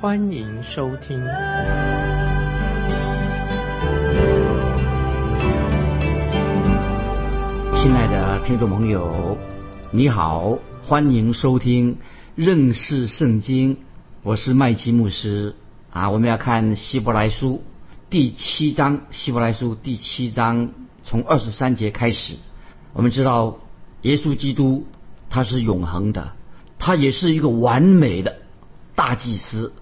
欢迎收听。亲爱的听众朋友，你好，欢迎收听认识圣经。我是麦基牧师啊，我们要看希伯来书第七章，希伯来书第七章从二十三节开始。我们知道耶稣基督他是永恒的，他也是一个完美的大祭司。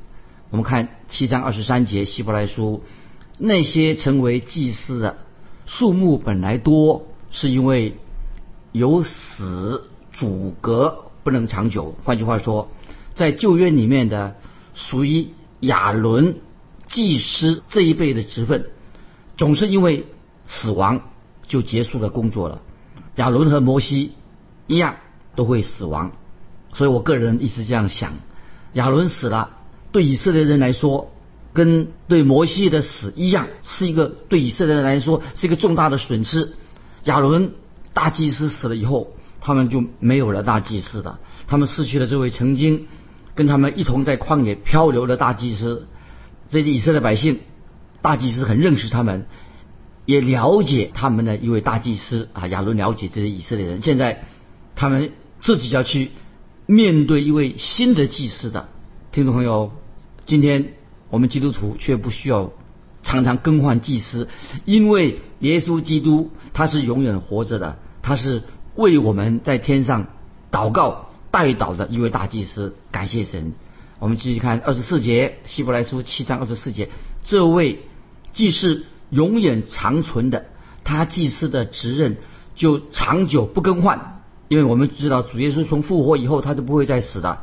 我们看七章二十三节希伯来书，那些成为祭司的数目本来多。是因为有死阻隔不能长久。换句话说，在旧约里面的属于亚伦祭司这一辈的职分，总是因为死亡就结束了工作了。亚伦和摩西一样都会死亡，所以我个人一直这样想：亚伦死了，对以色列人来说，跟对摩西的死一样，是一个对以色列人来说是一个重大的损失。亚伦大祭司死了以后，他们就没有了大祭司的，他们失去了这位曾经跟他们一同在旷野漂流的大祭司。这些以色列百姓，大祭司很认识他们，也了解他们的一位大祭司啊。亚伦了解这些以色列人，现在他们自己要去面对一位新的祭司的。听众朋友，今天我们基督徒却不需要。常常更换祭司，因为耶稣基督他是永远活着的，他是为我们在天上祷告代祷的一位大祭司。感谢神。我们继续看二十四节，希伯来书七章二十四节，这位祭司永远长存的，他祭司的职任就长久不更换，因为我们知道主耶稣从复活以后他就不会再死的。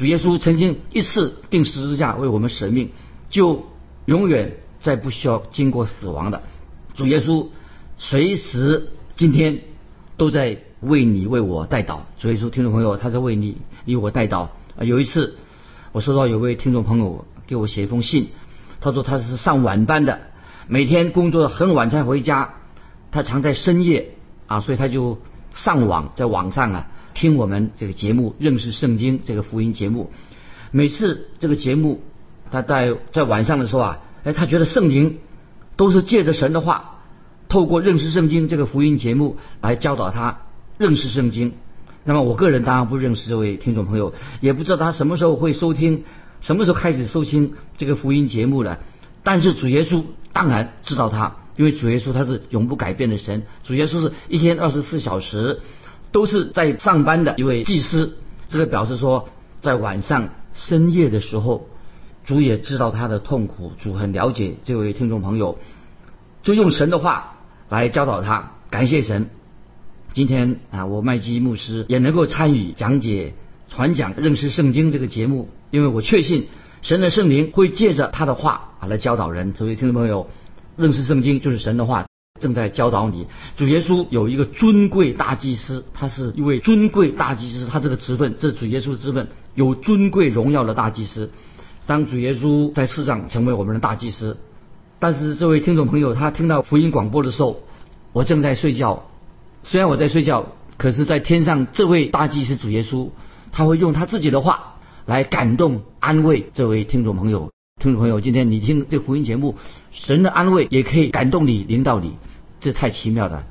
主耶稣曾经一次定十字架为我们舍命，就永远。再不需要经过死亡的主耶稣，随时今天都在为你为我代祷。主耶稣，听众朋友，他在为你为我代祷。有一次，我收到有位听众朋友给我写一封信，他说他是上晚班的，每天工作很晚才回家，他常在深夜啊，所以他就上网在网上啊听我们这个节目，认识圣经这个福音节目。每次这个节目他在在晚上的时候啊。哎，他觉得圣灵都是借着神的话，透过认识圣经这个福音节目来教导他认识圣经。那么我个人当然不认识这位听众朋友，也不知道他什么时候会收听，什么时候开始收听这个福音节目了。但是主耶稣当然知道他，因为主耶稣他是永不改变的神。主耶稣是一天二十四小时都是在上班的一位祭司，这个表示说在晚上深夜的时候。主也知道他的痛苦，主很了解这位听众朋友，就用神的话来教导他。感谢神，今天啊，我麦基牧师也能够参与讲解、传讲、认识圣经这个节目，因为我确信神的圣灵会借着他的话啊来教导人。这位听众朋友，认识圣经就是神的话正在教导你。主耶稣有一个尊贵大祭司，他是一位尊贵大祭司，他这个职分，这是主耶稣的职分，有尊贵荣耀的大祭司。当主耶稣在世上成为我们的大祭司，但是这位听众朋友他听到福音广播的时候，我正在睡觉。虽然我在睡觉，可是，在天上这位大祭司主耶稣，他会用他自己的话来感动安慰这位听众朋友。听众朋友，今天你听这福音节目，神的安慰也可以感动你、领导你，这太奇妙了。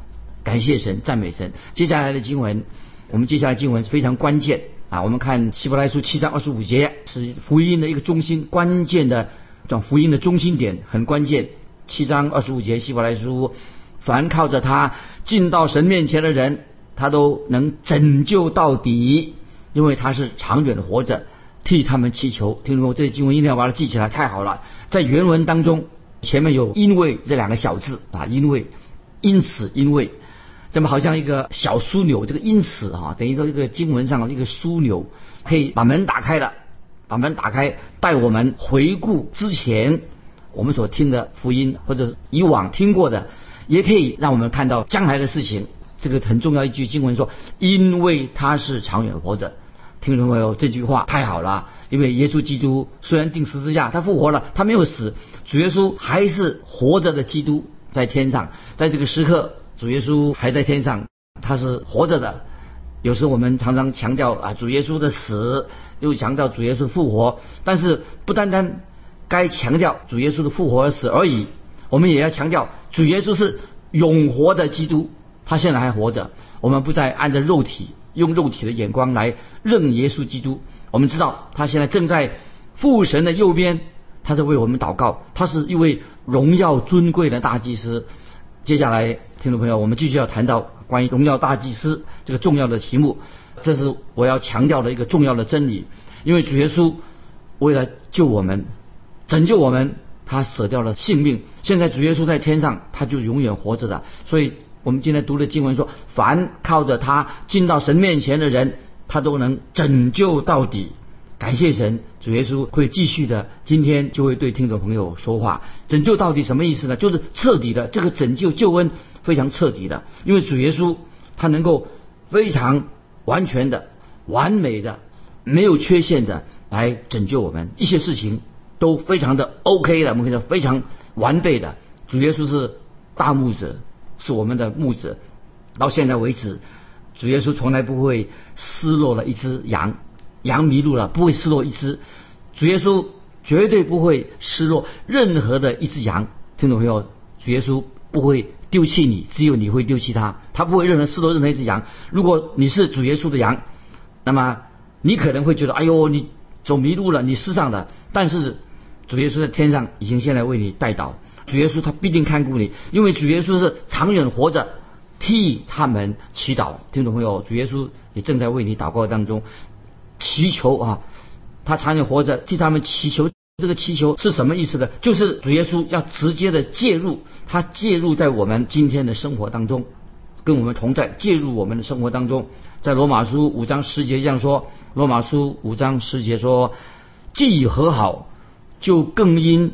感谢神，赞美神。接下来的经文，我们接下来经文非常关键。啊，我们看希伯来书七章二十五节是福音的一个中心，关键的讲福音的中心点很关键。七章二十五节希伯来书，凡靠着他进到神面前的人，他都能拯救到底，因为他是长远的活着，替他们祈求。听说这些经文一定要把它记起来，太好了。在原文当中，前面有因为这两个小字啊，因为，因此，因为。这么好像一个小枢纽，这个因此啊，等于说一个经文上的一个枢纽，可以把门打开了，把门打开，带我们回顾之前我们所听的福音，或者以往听过的，也可以让我们看到将来的事情。这个很重要一句经文说：“因为他是长远活着。”听众朋友，这句话太好了。因为耶稣基督虽然钉十字架，他复活了，他没有死，主耶稣还是活着的基督，在天上，在这个时刻，主耶稣还在天上，他是活着的。有时我们常常强调啊，主耶稣的死，又强调主耶稣复活，但是不单单该强调主耶稣的复活而死而已，我们也要强调主耶稣是永活的基督，他现在还活着。我们不再按照肉体用肉体的眼光来认耶稣基督，我们知道他现在正在父神的右边，他在为我们祷告，他是一位荣耀尊贵的大祭司。接下来，听众朋友，我们继续要谈到。关于荣耀大祭司这个重要的题目，这是我要强调的一个重要的真理。因为主耶稣为了救我们、拯救我们，他舍掉了性命。现在主耶稣在天上，他就永远活着的。所以我们今天读的经文说，凡靠着他进到神面前的人，他都能拯救到底。感谢神，主耶稣会继续的，今天就会对听众朋友说话。拯救到底什么意思呢？就是彻底的，这个拯救救恩非常彻底的，因为主耶稣他能够非常完全的、完美的、没有缺陷的来拯救我们，一些事情都非常的 OK 的，我们可以说非常完备的。主耶稣是大牧者，是我们的牧者，到现在为止，主耶稣从来不会失落了一只羊。羊迷路了，不会失落一只。主耶稣绝对不会失落任何的一只羊。听懂没有？主耶稣不会丢弃你，只有你会丢弃他。他不会任何失落任何一只羊。如果你是主耶稣的羊，那么你可能会觉得，哎呦，你走迷路了，你失上了。但是主耶稣在天上已经现在为你带导。主耶稣他必定看顾你，因为主耶稣是长远活着，替他们祈祷。听懂没有？主耶稣也正在为你祷告当中。祈求啊，他常年活着，替他们祈求。这个祈求是什么意思呢？就是主耶稣要直接的介入，他介入在我们今天的生活当中，跟我们同在，介入我们的生活当中。在罗马书五章十节这样说：罗马书五章十节说，既已和好，就更因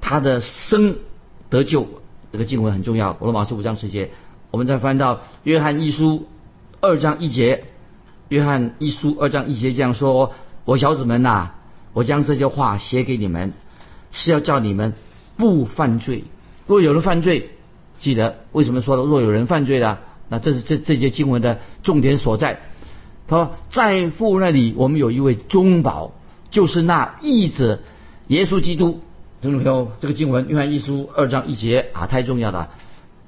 他的生得救。这个经文很重要。罗马书五章十节，我们再翻到约翰一书二章一节。约翰一书二章一节这样说：“我小子们呐，我将这些话写给你们，是要叫你们不犯罪。若有人犯罪，记得为什么说若有人犯罪了？那这是这这节经文的重点所在。他说，在父那里，我们有一位中保，就是那义子耶稣基督。听众朋友，这个经文约翰一书二章一节啊，太重要了。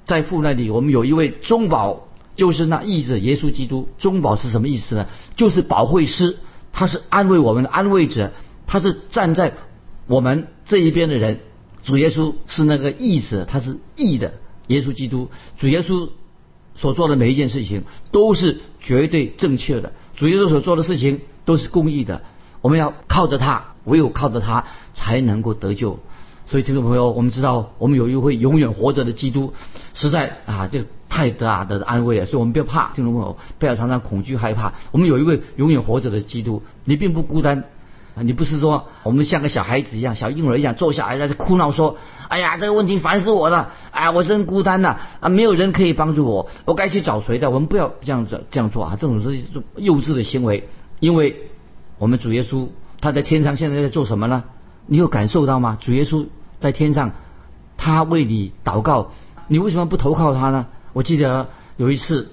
在父那里，我们有一位中保。”就是那意志耶稣基督中保是什么意思呢？就是保惠师，他是安慰我们的安慰者，他是站在我们这一边的人。主耶稣是那个义者，他是义的耶稣基督。主耶稣所做的每一件事情都是绝对正确的，主耶稣所做的事情都是公义的。我们要靠着他，唯有靠着他才能够得救。所以听众朋友，我们知道我们有一位永远活着的基督，实在啊，这太大的安慰了。所以我们不要怕，听众朋友，不要常常恐惧害怕。我们有一位永远活着的基督，你并不孤单啊！你不是说我们像个小孩子一样、小婴儿一样坐下来在这哭闹说：“哎呀，这个问题烦死我了！哎，我真孤单呐！啊，没有人可以帮助我，我该去找谁的？”我们不要这样子这样做啊！这种是幼稚的行为，因为我们主耶稣他在天上现在在做什么呢？你有感受到吗？主耶稣在天上，他为你祷告，你为什么不投靠他呢？我记得有一次，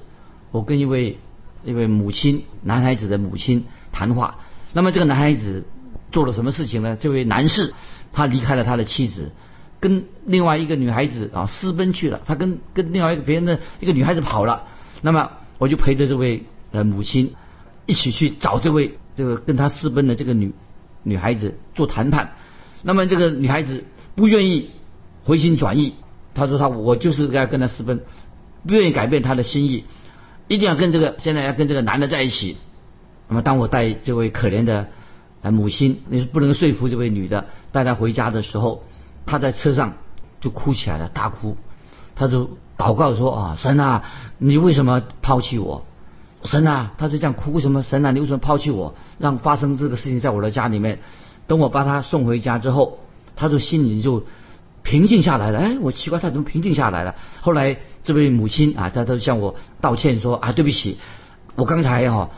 我跟一位一位母亲，男孩子的母亲谈话。那么这个男孩子做了什么事情呢？这位男士他离开了他的妻子，跟另外一个女孩子啊私奔去了。他跟跟另外一个别人的一个女孩子跑了。那么我就陪着这位呃母亲一起去找这位这个跟他私奔的这个女。女孩子做谈判，那么这个女孩子不愿意回心转意，他说他我就是要跟他私奔，不愿意改变他的心意，一定要跟这个现在要跟这个男的在一起。那么当我带这位可怜的呃母亲，你是不能说服这位女的带她回家的时候，她在车上就哭起来了，大哭，她就祷告说啊神啊，你为什么抛弃我？神啊，他就这样哭，为什么神啊，你为什么抛弃我，让发生这个事情在我的家里面？等我把他送回家之后，他就心里就平静下来了。哎，我奇怪他怎么平静下来了？后来这位母亲啊，她都向我道歉说啊，对不起，我刚才哈、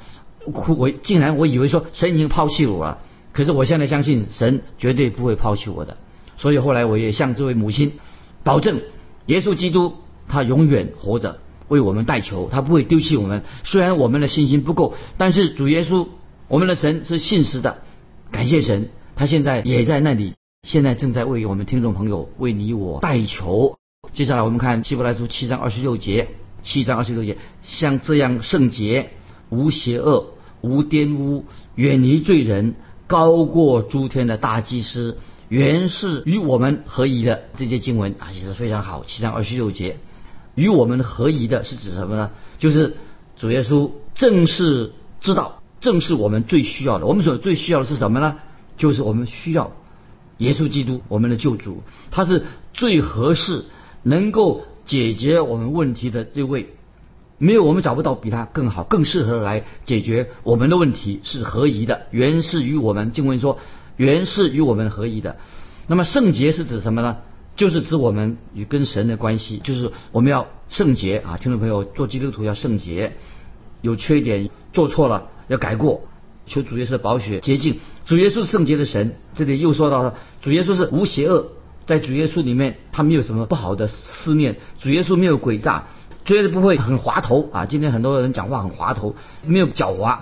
哭，我竟然我以为说神已经抛弃我了，可是我现在相信神绝对不会抛弃我的。所以后来我也向这位母亲保证，耶稣基督他永远活着，为我们代求，他不会丢弃我们。虽然我们的信心不够，但是主耶稣，我们的神是信实的，感谢神，他现在也在那里，现在正在为我们听众朋友为你我代求。接下来我们看希伯来书七章二十六节，七章二十六节，像这样圣洁、无邪恶、无玷污、远离罪人、高过诸天的大祭司。原是与我们合宜的这些经文啊，其实非常好。七章二十六节，与我们合宜的是指什么呢？就是主耶稣正是知道，正是我们最需要的。我们所最需要的是什么呢？就是我们需要耶稣基督，我们的救主，他是最合适能够解决我们问题的这位。没有，我们找不到比他更好、更适合来解决我们的问题，是合宜的。原是与我们经文说。原是与我们合一的，那么圣洁是指什么呢？就是指我们与跟神的关系，就是我们要圣洁啊！听众朋友，做基督徒要圣洁，有缺点做错了要改过，求主耶稣的宝血洁净。主耶稣是圣洁的神，这里又说到了主耶稣是无邪恶，在主耶稣里面他没有什么不好的思念，主耶稣没有诡诈，绝对不会很滑头啊！今天很多人讲话很滑头，没有狡猾。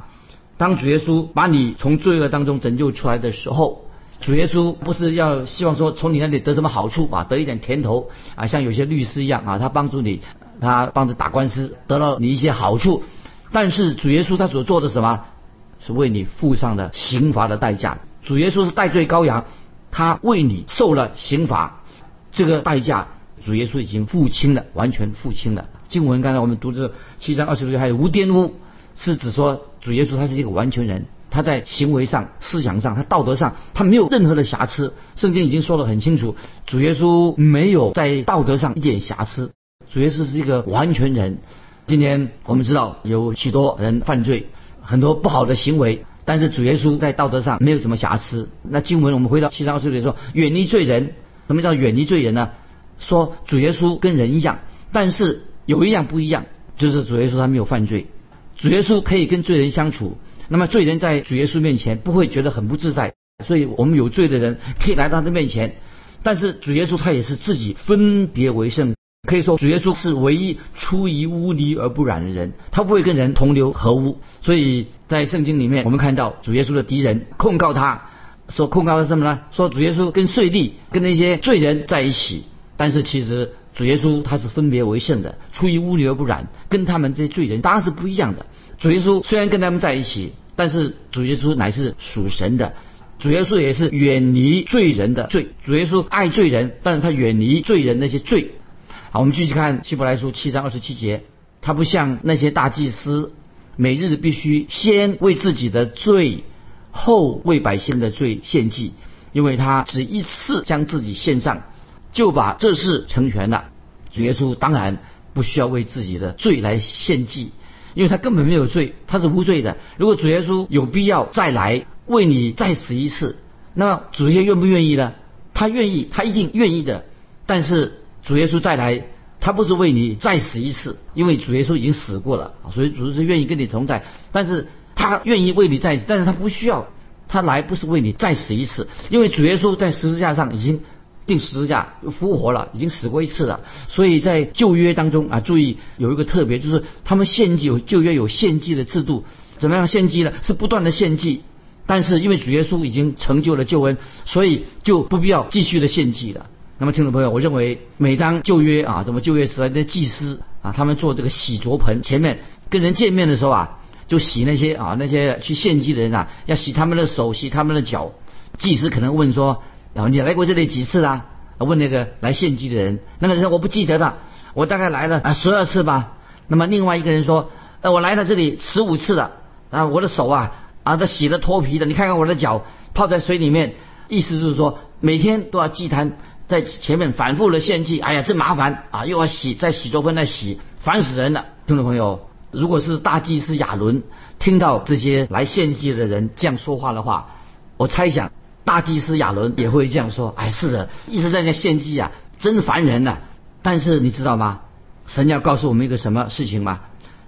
当主耶稣把你从罪恶当中拯救出来的时候，主耶稣不是要希望说从你那里得什么好处啊，得一点甜头啊，像有些律师一样啊，他帮助你，他帮着打官司，得到你一些好处。但是主耶稣他所做的什么，是为你付上了刑罚的代价。主耶稣是代罪羔羊，他为你受了刑罚，这个代价主耶稣已经付清了，完全付清了。经文刚才我们读这七章二十六节，还有无玷污。是指说主耶稣他是一个完全人，他在行为上、思想上、他道德上，他没有任何的瑕疵。圣经已经说得很清楚，主耶稣没有在道德上一点瑕疵。主耶稣是一个完全人。今天我们知道有许多人犯罪，很多不好的行为，但是主耶稣在道德上没有什么瑕疵。那经文我们回到七章二十六节说，远离罪人。什么叫远离罪人呢？说主耶稣跟人一样，但是有一样不一样，就是主耶稣他没有犯罪。主耶稣可以跟罪人相处，那么罪人在主耶稣面前不会觉得很不自在，所以我们有罪的人可以来到他的面前，但是主耶稣他也是自己分别为圣，可以说主耶稣是唯一出于污泥而不染的人，他不会跟人同流合污，所以在圣经里面我们看到主耶稣的敌人控告他，说控告他什么呢？说主耶稣跟税吏跟那些罪人在一起，但是其实。主耶稣他是分别为圣的，出于污泥而不染，跟他们这些罪人当然是不一样的。主耶稣虽然跟他们在一起，但是主耶稣乃是属神的，主耶稣也是远离罪人的罪。主耶稣爱罪人，但是他远离罪人那些罪。好，我们继续看希伯来书七章二十七节，他不像那些大祭司，每日必须先为自己的罪，后为百姓的罪献祭，因为他只一次将自己献上。就把这事成全了。主耶稣当然不需要为自己的罪来献祭，因为他根本没有罪，他是无罪的。如果主耶稣有必要再来为你再死一次，那么主耶稣愿不愿意呢？他愿意，他一定愿意的。但是主耶稣再来，他不是为你再死一次，因为主耶稣已经死过了，所以主耶稣愿意跟你同在。但是他愿意为你再死，但是他不需要，他来不是为你再死一次，因为主耶稣在十字架上已经。定十字架复活了，已经死过一次了。所以在旧约当中啊，注意有一个特别，就是他们献祭有旧约有献祭的制度，怎么样献祭呢？是不断的献祭，但是因为主耶稣已经成就了救恩，所以就不必要继续的献祭了。那么听众朋友，我认为每当旧约啊，怎么旧约时代的祭司啊，他们做这个洗濯盆，前面跟人见面的时候啊，就洗那些啊那些去献祭的人啊，要洗他们的手，洗他们的脚。祭司可能问说。然后你来过这里几次啦？问那个来献祭的人，那个人说我不记得了，我大概来了啊十二次吧。那么另外一个人说，呃我来了这里十五次了啊，我的手啊啊都洗的脱皮的，你看看我的脚泡在水里面，意思就是说每天都要祭坛在前面反复的献祭，哎呀真麻烦啊，又要洗在洗濯盆那洗，烦死人了。听众朋友，如果是大祭司亚伦听到这些来献祭的人这样说话的话，我猜想。大祭司亚伦也会这样说：“哎，是的，一直在这献祭啊，真烦人呐。”但是你知道吗？神要告诉我们一个什么事情吗？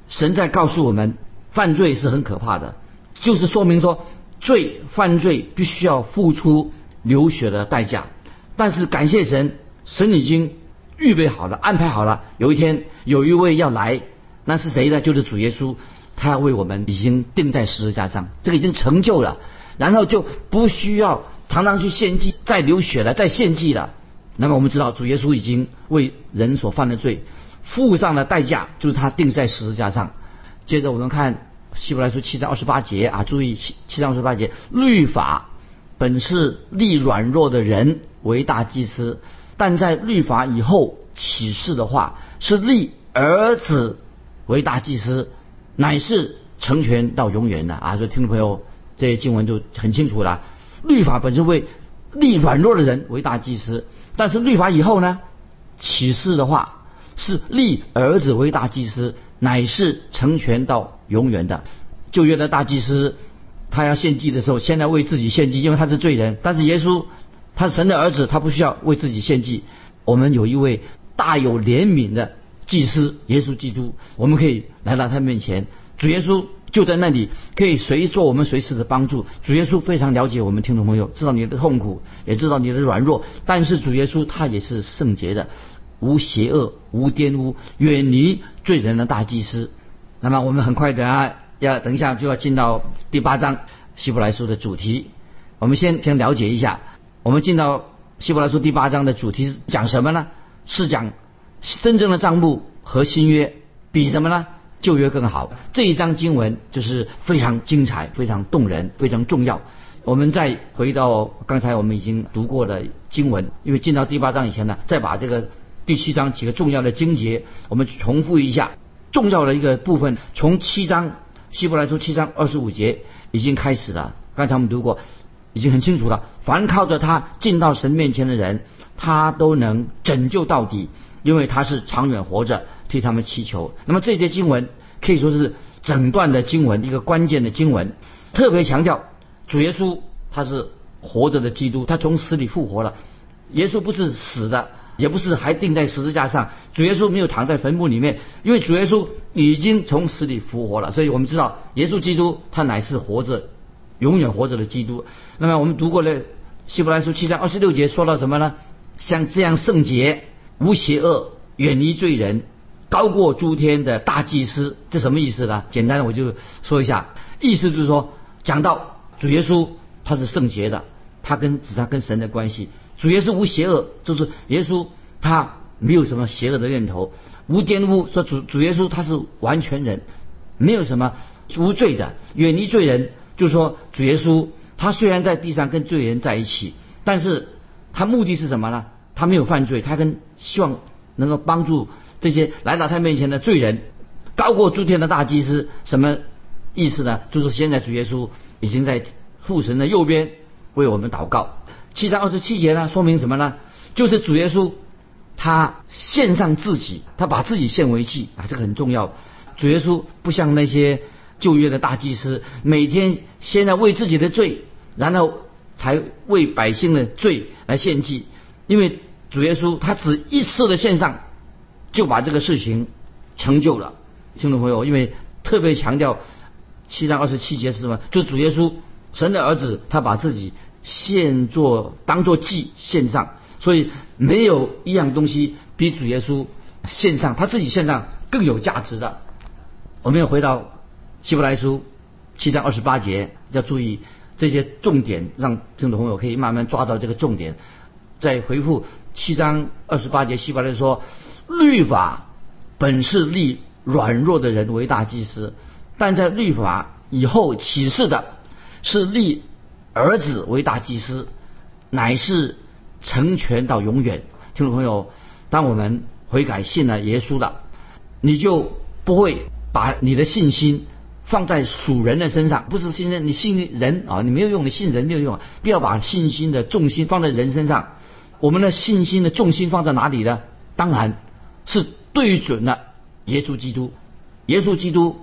神在告诉我们，犯罪是很可怕的，就是说明说，罪犯罪必须要付出流血的代价。但是感谢神，神已经预备好了，安排好了，有一天有一位要来，那是谁呢？就是主耶稣，他要为我们已经钉在十字架上，这个已经成就了，然后就不需要常常去献祭，再流血了，再献祭了。那么我们知道，主耶稣已经为人所犯的罪付上了代价，就是他钉在十字架上。接着我们看希伯来书七章二十八节啊，注意七七章二十八节，律法本是立软弱的人为大祭司，但在律法以后启示的话，是立儿子为大祭司，乃是成全到永远的啊！所以听众朋友，这些经文就很清楚了，律法本是为立软弱的人为大祭司。但是律法以后呢？启示的话是立儿子为大祭司，乃是成全到永远的。旧约的大祭司，他要献祭的时候，现在为自己献祭，因为他是罪人。但是耶稣，他是神的儿子，他不需要为自己献祭。我们有一位大有怜悯的祭司，耶稣基督，我们可以来到他面前。主耶稣。就在那里，可以随做我们随时的帮助。主耶稣非常了解我们听众朋友，知道你的痛苦，也知道你的软弱。但是主耶稣他也是圣洁的，无邪恶，无玷污，远离罪人的大祭司。那么我们很快的啊要等一下就要进到第八章希伯来书的主题。我们先先了解一下，我们进到希伯来书第八章的主题是讲什么呢？是讲真正的账目和新约比什么呢？旧约更好，这一章经文就是非常精彩、非常动人、非常重要。我们再回到刚才我们已经读过的经文，因为进到第八章以前呢，再把这个第七章几个重要的经节，我们重复一下重要的一个部分。从七章希伯来书七章二十五节已经开始了，刚才我们读过，已经很清楚了。凡靠着他进到神面前的人，他都能拯救到底，因为他是长远活着。替他们祈求。那么这节经文可以说是整段的经文一个关键的经文，特别强调主耶稣他是活着的基督，他从死里复活了。耶稣不是死的，也不是还钉在十字架上。主耶稣没有躺在坟墓里面，因为主耶稣已经从死里复活了。所以我们知道耶稣基督他乃是活着、永远活着的基督。那么我们读过了希伯来书七章二十六节说到什么呢？像这样圣洁、无邪恶、远离罪人。高过诸天的大祭司，这什么意思呢？简单的我就说一下，意思就是说，讲到主耶稣他是圣洁的，他跟指他跟神的关系，主耶稣无邪恶，就是耶稣他没有什么邪恶的念头，无玷污，说主主耶稣他是完全人，没有什么无罪的，远离罪人，就是说主耶稣他虽然在地上跟罪人在一起，但是他目的是什么呢？他没有犯罪，他跟希望能够帮助。这些来到他面前的罪人，高过诸天的大祭司，什么意思呢？就是现在主耶稣已经在父神的右边为我们祷告。七章二十七节呢，说明什么呢？就是主耶稣他献上自己，他把自己献为祭啊，这个很重要。主耶稣不像那些旧约的大祭司，每天先来为自己的罪，然后才为百姓的罪来献祭，因为主耶稣他只一次的献上。就把这个事情成就了，听众朋友，因为特别强调七章二十七节是什么？就主耶稣神的儿子，他把自己献作当做祭献上，所以没有一样东西比主耶稣献上他自己献上更有价值的。我们要回到希伯来书七章二十八节，要注意这些重点，让听众朋友可以慢慢抓到这个重点。再回复七章二十八节，希伯来说。律法本是立软弱的人为大祭司，但在律法以后启示的是立儿子为大祭司，乃是成全到永远。听众朋友，当我们悔改信了耶稣了，你就不会把你的信心放在属人的身上，不是信任你信人啊，你没有用，你信人没有用，不要把信心的重心放在人身上。我们的信心的重心放在哪里呢？当然。是对准了耶稣基督，耶稣基督，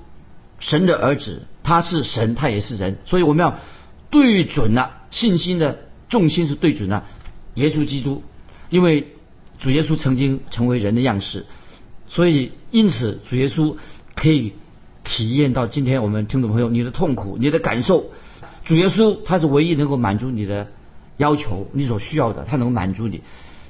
神的儿子，他是神，他也是人，所以我们要对准了信心的重心是对准了耶稣基督，因为主耶稣曾经成为人的样式，所以因此主耶稣可以体验到今天我们听众朋友你的痛苦、你的感受。主耶稣他是唯一能够满足你的要求、你所需要的，他能满足你。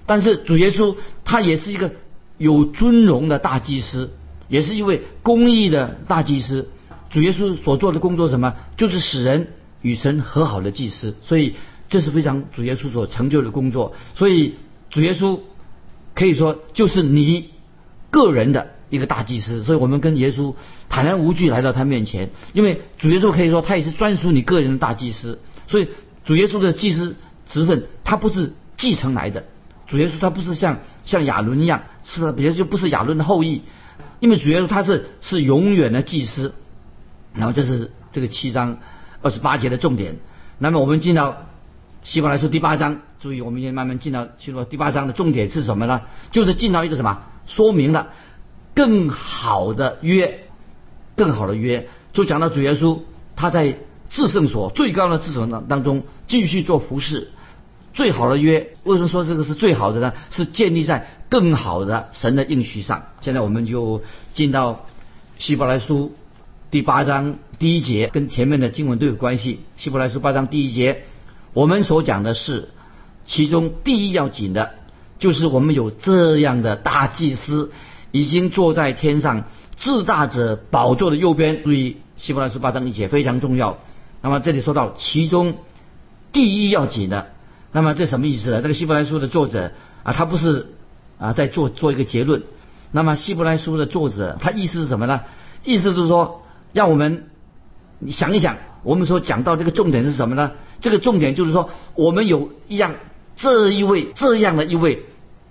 但是主耶稣他也是一个有尊荣的大祭司，也是一位公义的大祭司。主耶稣所做的工作什么？就是使人与神和好的祭司。所以这是非常主耶稣所成就的工作。所以主耶稣可以说就是你个人的一个大祭司。所以我们跟耶稣坦然无惧来到他面前，因为主耶稣可以说他也是专属你个人的大祭司。所以主耶稣的祭司职分他不是继承来的。主耶稣他不是像像亚伦一样，是别就不是亚伦的后裔，因为主耶稣他是是永远的祭司。然后这是这个七章二十八节的重点。那么我们进到希伯来书第八章，注意我们先慢慢进到进入第八章的重点是什么呢？就是进到一个什么？说明了更好的约，更好的约，就讲到主耶稣他在至圣所最高的至圣当当中继续做服饰。最好的约，为什么说这个是最好的呢？是建立在更好的神的应许上。现在我们就进到希伯来书。第八章第一节跟前面的经文都有关系。希伯来书八章第一节，我们所讲的是其中第一要紧的，就是我们有这样的大祭司，已经坐在天上至大者宝座的右边。注意，希伯来书八章一节非常重要。那么这里说到其中第一要紧的，那么这什么意思呢？这个希伯来书的作者啊，他不是啊在做做一个结论。那么希伯来书的作者他意思是什么呢？意思就是说。让我们想一想，我们所讲到这个重点是什么呢？这个重点就是说，我们有一样这一位这样的一位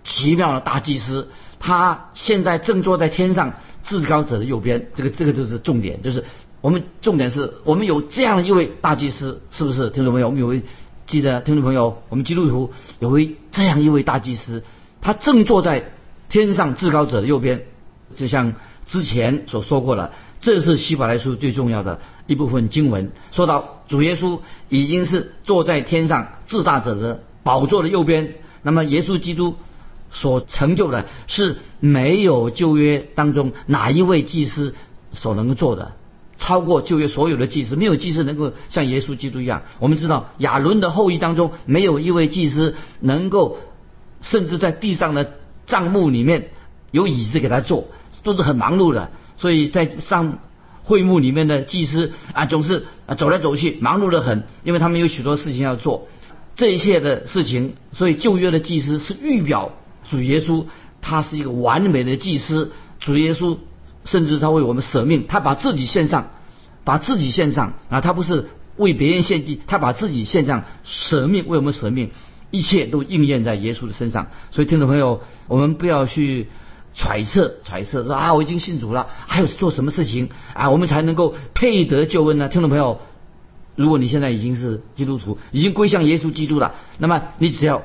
奇妙的大祭司，他现在正坐在天上至高者的右边。这个这个就是重点，就是我们重点是我们有这样一位大祭司，是不是？听众朋友，我们有位记得听众朋友，我们基督徒有位这样一位大祭司，他正坐在天上至高者的右边，就像之前所说过了。这是希伯来书最重要的一部分经文，说到主耶稣已经是坐在天上至大者的宝座的右边。那么耶稣基督所成就的是没有旧约当中哪一位祭司所能够做的，超过旧约所有的祭司，没有祭司能够像耶稣基督一样。我们知道亚伦的后裔当中没有一位祭司能够，甚至在地上的帐幕里面有椅子给他坐，都是很忙碌的。所以在上会幕里面的祭司啊，总是啊走来走去，忙碌的很，因为他们有许多事情要做。这一切的事情，所以旧约的祭司是预表主耶稣，他是一个完美的祭司。主耶稣甚至他为我们舍命，他把自己献上，把自己献上啊，他不是为别人献祭，他把自己献上，舍命为我们舍命，一切都应验在耶稣的身上。所以听众朋友，我们不要去。揣测揣测说啊，我已经信主了，还有做什么事情啊，我们才能够配得救恩呢？听众朋友，如果你现在已经是基督徒，已经归向耶稣基督了，那么你只要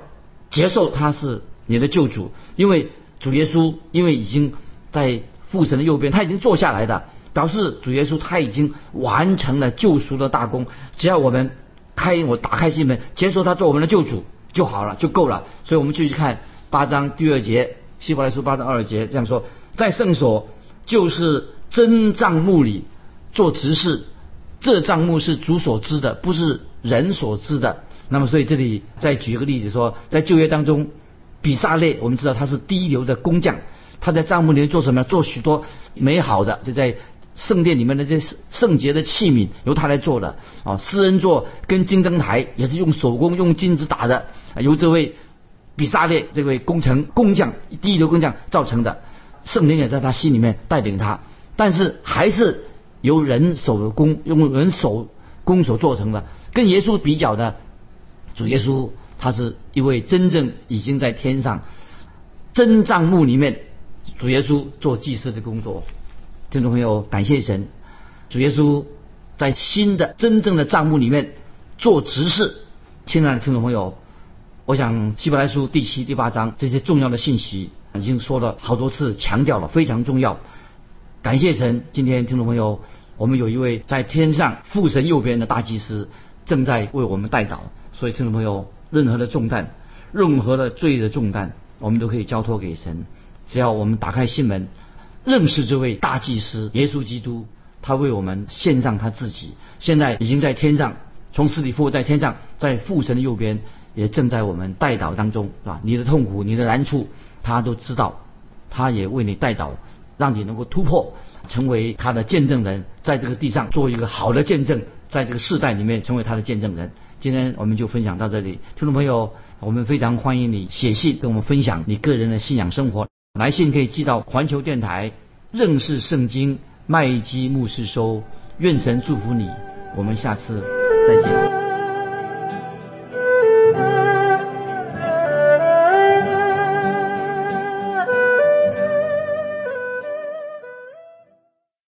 接受他是你的救主，因为主耶稣因为已经在父神的右边，他已经坐下来的，表示主耶稣他已经完成了救赎的大功，只要我们开我打开心门，接受他做我们的救主就好了，就够了。所以我们继续看八章第二节。希伯来书八章二节这样说，在圣所就是真帐幕里做执事，这帐幕是主所知的，不是人所知的。那么，所以这里再举一个例子说，在旧约当中，比萨列我们知道他是第一流的工匠，他在帐幕里面做什么？做许多美好的，就在圣殿里面的这些圣洁的器皿由他来做的。啊，私人做跟金灯台也是用手工用金子打的，由这位。比萨列这位工程工匠，第一流工匠造成的，圣灵也在他心里面带领他，但是还是由人手工用人手工所做成的。跟耶稣比较的，主耶稣他是一位真正已经在天上真帐幕里面，主耶稣做祭司的工作。听众朋友，感谢神，主耶稣在新的真正的帐幕里面做执事。亲爱的听众朋友。我想《希伯来书》第七、第八章这些重要的信息已经说了好多次，强调了非常重要。感谢神，今天听众朋友，我们有一位在天上父神右边的大祭司正在为我们代祷。所以听众朋友，任何的重担，任何的罪的重担，我们都可以交托给神。只要我们打开心门，认识这位大祭司耶稣基督，他为我们献上他自己，现在已经在天上，从死里复活在天上，在父神的右边，也正在我们带导当中，是吧？你的痛苦，你的难处，他都知道，他也为你带导，让你能够突破，成为他的见证人，在这个地上做一个好的见证，在这个世代里面成为他的见证人。今天我们就分享到这里，听众朋友，我们非常欢迎你写信跟我们分享你个人的信仰生活。来信可以寄到环球电台认识圣经麦基牧师收。愿神祝福你，我们下次再见。